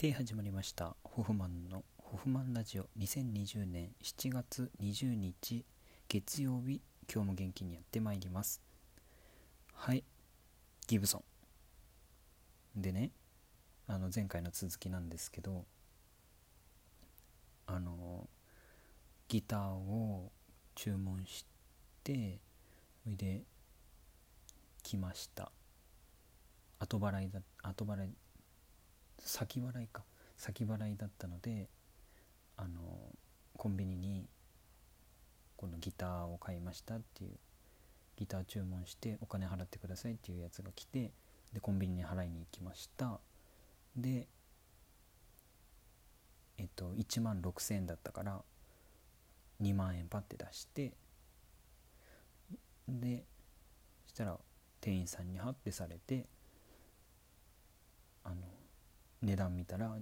で始まりました。ホフマンのホフマンラジオ。2020年7月20日月曜日。今日も元気にやってまいります。はい。ギブソン。でねあの前回の続きなんですけどあのギターを注文してそれで来ました。後払いだ後払い先払いか。先払いだったのであのコンビニにこのギターを買いましたっていうギター注文してお金払ってくださいっていうやつが来てでコンビニに払いに行きました。でえっと1万6,000円だったから2万円パッて出してでそしたら店員さんにハッてされて値段見たら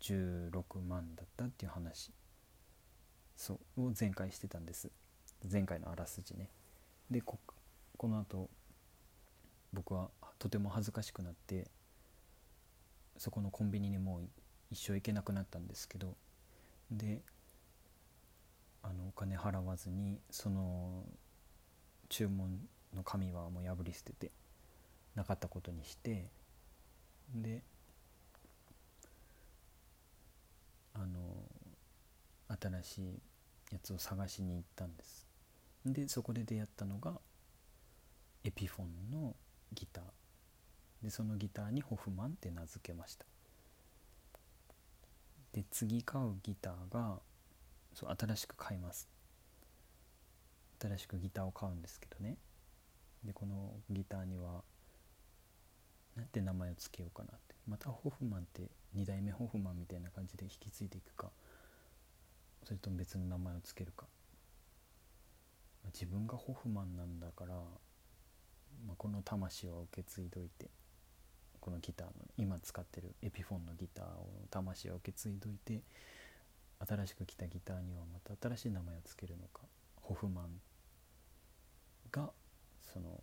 16万だったっていう話。そうを前回してたんです。前回のあらすじね。でここの後僕はとても恥ずかしくなってそこのコンビニにもう一生行けなくなったんですけどであのお金払わずにその注文の紙はもう破り捨ててなかったことにしてであの新しいやつを探しに行ったんです。でそこで出会ったのがエピフォンのギター。でそのギターにホフマンって名付けました。で次買うギターがそう新しく買います。新しくギターを買うんですけどね。でこのギターにはなんて名前を付けようかなって。またホフマンって2代目ホフマンみたいな感じで引き継いでいくか。それとも別の名前を付けるか。自分がホフマンなんだから、まあ、この魂は受け継いどいてこのギターの今使ってるエピフォンのギターを魂を受け継いどいて新しく来たギターにはまた新しい名前を付けるのか。ホフマンがその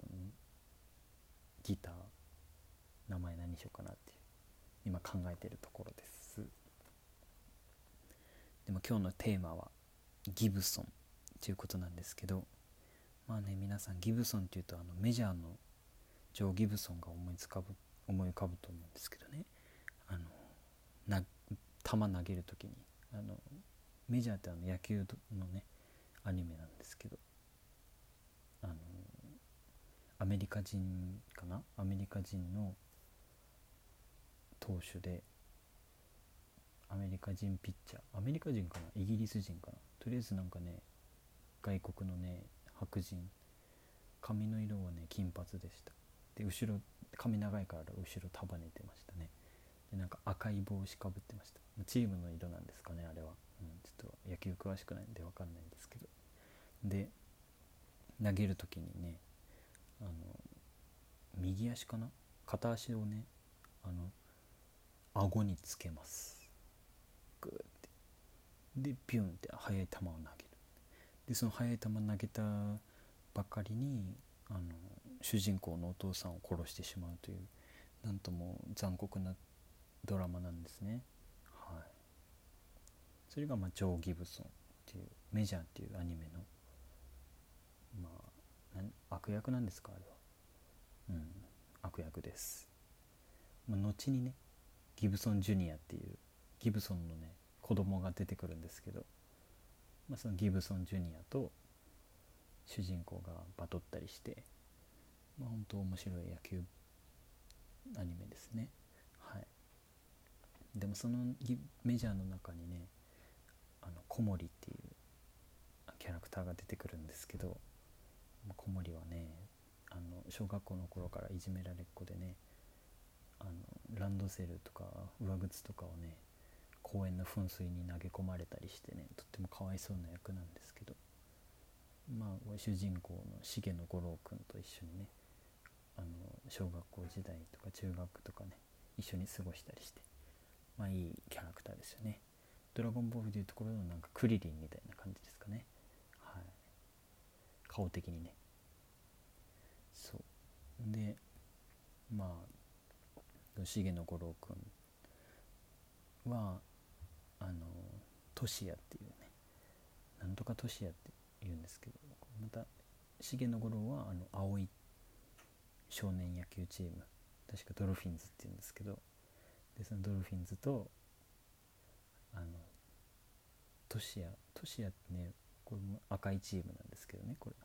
ギター名前何しようかなっていう今考えてるところです。でも今日のテーマはギブソンということなんですけどまあね皆さんギブソンっていうとあのメジャーのジョー・ギブソンが思いつかぶ思い浮かぶと思うんですけどね。あのな球投げる時にあのメジャーってあの野球のねアニメなんですけどあのアメリカ人かな？アメリカ人の投手でアメリカ人ピッチャー。アメリカ人かな？イギリス人かな？とりあえずなんかね外国のね白人。髪の色はね金髪でした。で後ろ髪長いから後ろ束ねてましたね。でなんか赤い帽子かぶってました。チームの色なんですかねあれは、うん、ちょっと野球詳しくないんで分かんないんですけど。で投げる時にねあの右足かな？片足をねあの顎につけます。でピュンって速い球を投げる。でその速い球投げたばかりにあの主人公のお父さんを殺してしまうというなんとも残酷なドラマなんですね。はい。それがまあジョー・ギブソンっていうメジャーっていうアニメのまあ悪役なんですかあれは。うん悪役です、まあ、後にねギブソン・ジュニアっていうギブソンのね子供が出てくるんですけど、まあ、そのギブソン・ジュニアと主人公がバトったりして、まあ、本当面白い野球アニメですね。はい。でもそのメジャーの中にねあの小森っていうキャラクターが出てくるんですけど小森はねあの小学校の頃からいじめられっ子でねあのランドセルとか上靴とかをね公園の噴水に投げ込まれたりしてねとってもかわいそうな役なんですけど。まあ主人公の重野五郎君と一緒にねあの小学校時代とか中学とかね一緒に過ごしたりしてまあいいキャラクターですよね。ドラゴンボールでいうところのなんかクリリンみたいな感じですかね。はい。顔的にね。そう。でまあ茂野吾郎君はあのトシヤっていうねなんとかトシヤって言うんですけどまた茂野吾郎はあの青い少年野球チーム確かドルフィンズっていうんですけどでそのドルフィンズとあのトシヤトシヤってねこれも赤いチームなんですけどねこれ。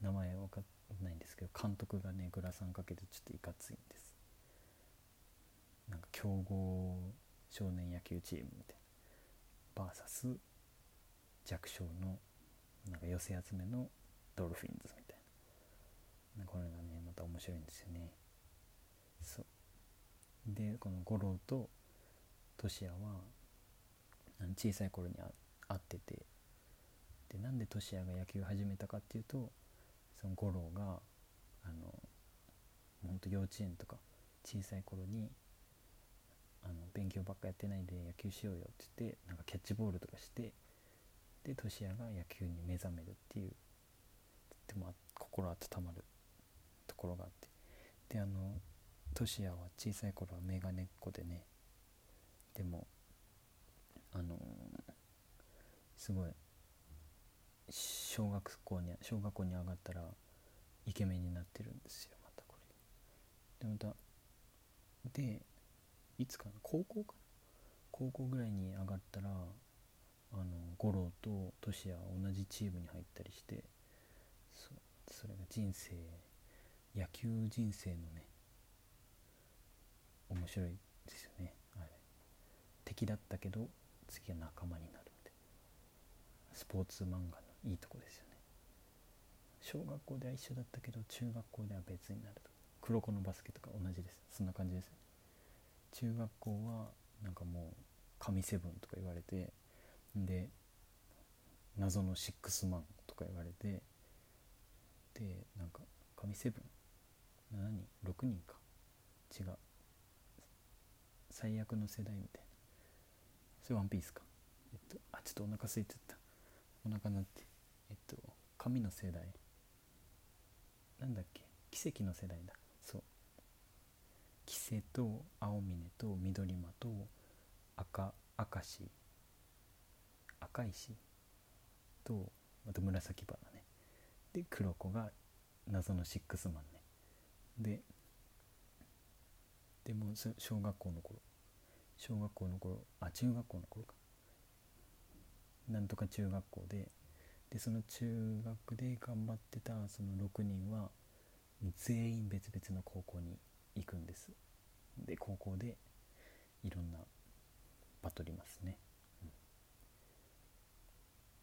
名前は分かんないんですけど監督がねグラサンかけてちょっといかついんです。なんか強豪少年野球チームみたいな。VS 弱小のなんか寄せ集めのドルフィンズみたいな。これがねまた面白いんですよね。そう。でこの五郎とトシヤは小さい頃に会ってて。でなんでトシヤが野球始めたかっていうとその五郎があのほんと幼稚園とか小さい頃にあの勉強ばっかやってないで野球しようよって言ってなんかキャッチボールとかしてでトシヤが野球に目覚めるっていうとっても心温まるところがあって。であのトシヤは小さい頃はメガネっ子でねでもあのー、すごい小学校に小学校に上がったらイケメンになってるんですよまたこれ。でまたでいつかな？高校か高校ぐらいに上がったらあの五郎とトシヤ同じチームに入ったりしてそれが人生野球人生のね面白いですよね。あれ。敵だったけど次は仲間になるみたいな。スポーツ漫画のいいとこですよね。小学校では一緒だったけど中学校では別になると黒子のバスケとか同じです。そんな感じです。ね中学校はなんかもう神セブンとか言われてで謎のシックスマンとか言われてでなんか神セブン？7人？6人か。違う。最悪の世代みたいな。それワンピースか。えっとあちょっとお腹空いてた。お腹鳴って。えっと神の世代。なんだっけ？奇跡の世代だ。そうキセと青峰と緑間と赤赤石赤石とあと紫花ね。で黒子が謎のシックスマンね。ででも小学校の頃。小学校の頃あ中学校の頃か。なんとか中学校ででその中学で頑張ってたその6人は全員別々の高校に行くんです。で高校でいろんなバトりますね、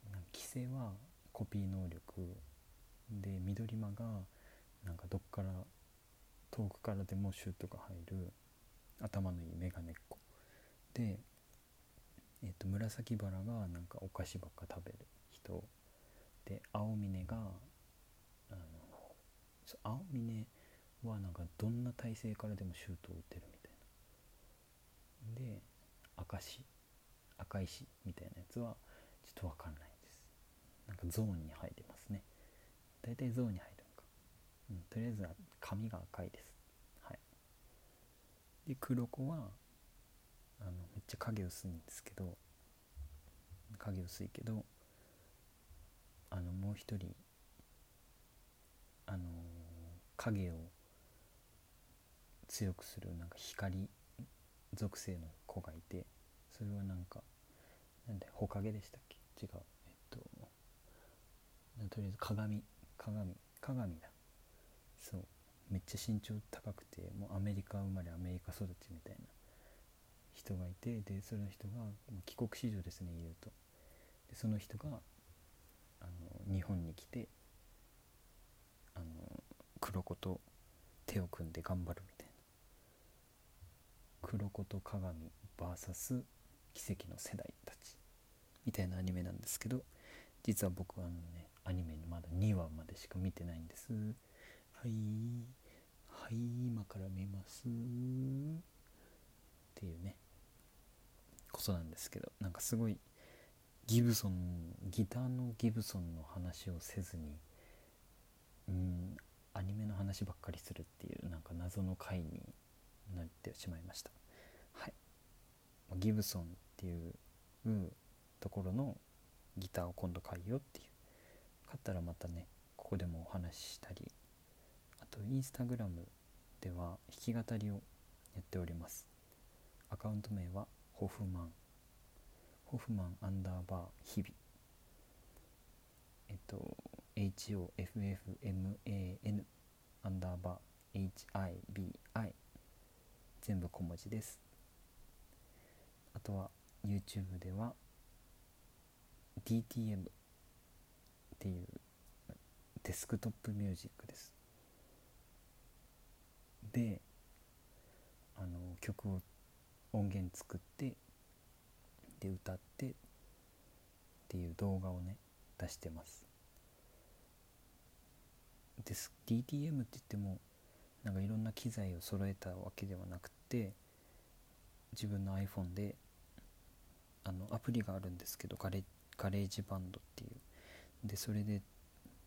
うん、な規制はコピー能力で緑間がなんかどっから遠くからでもシュートが入る頭のいいメガネっ子。で、えー、と紫バラがなんかお菓子ばっか食べる人。で青峰があの青峰はなんかどんな体勢からでもシュートを打てるみたいな。で赤石赤石みたいなやつはちょっと分かんないです。なんかゾーンに入りますね。大体ゾーンに入るのか、うん、とりあえずは髪が赤いです。はい。で黒子はあのめっちゃ影薄いんですけど影薄いけどあのもう一人あの影を強くするなんか光属性の子がいてそれはなんかなんでほかげでしたっけ？違う。えっととりあえず鏡鏡鏡だ。そう。めっちゃ身長高くてもうアメリカ生まれアメリカ育ちみたいな人がいてでその人が帰国子女ですね言うと。でその人があの日本に来てあの黒子と手を組んで頑張るみたいな。と鏡 VS 奇跡の世代たちみたいなアニメなんですけど実は僕はあのねアニメのまだ2話までしか見てないんです。はいはい今から見ます。っていうねことなんですけどなんかすごいギブソンギターのギブソンの話をせずにうんアニメの話ばっかりするっていうなんか謎の回になってしまいました。はい。ギブソンっていうところのギターを今度買いよっていう。買ったらまたねここでもお話ししたり。あとインスタグラムでは弾き語りをやっております。アカウント名はホフマン。ホフマンアンダーバー日々。えっと HOFFMAN アンダーバー HIBI 全部小文字です。あとは YouTube では DTM っていうデスクトップミュージックです。であの曲を音源作ってで歌ってっていう動画をね出してます。です DTM って言ってもなんかいろんな機材を揃えたわけではなくて自分の iPhone であのアプリがあるんですけどガレ GarageBand っていう。でそれで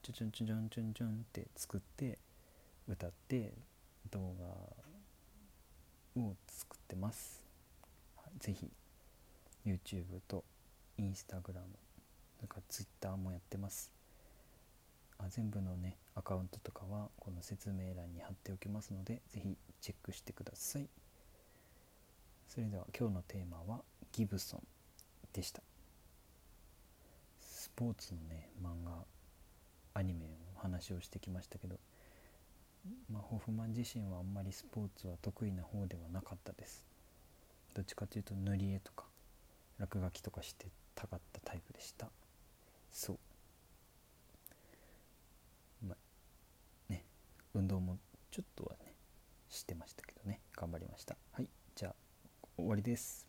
チュチュンチュチュンチュンチュンって作って歌って動画を作ってます。ぜひ YouTube と Instagram なんか Twitter もやってます。あ全部のねアカウントとかはこの説明欄に貼っておきますのでぜひチェックしてください。それでは今日のテーマはギブソン。でした。スポーツのね漫画アニメの話をしてきましたけど、まあ、ホフマン自身はあんまりスポーツは得意な方ではなかったです。どっちかというと塗り絵とか落書きとかしてたかったタイプでした。そう。まあね運動もちょっとはねしてましたけどね。頑張りました。はい。じゃあ終わりです。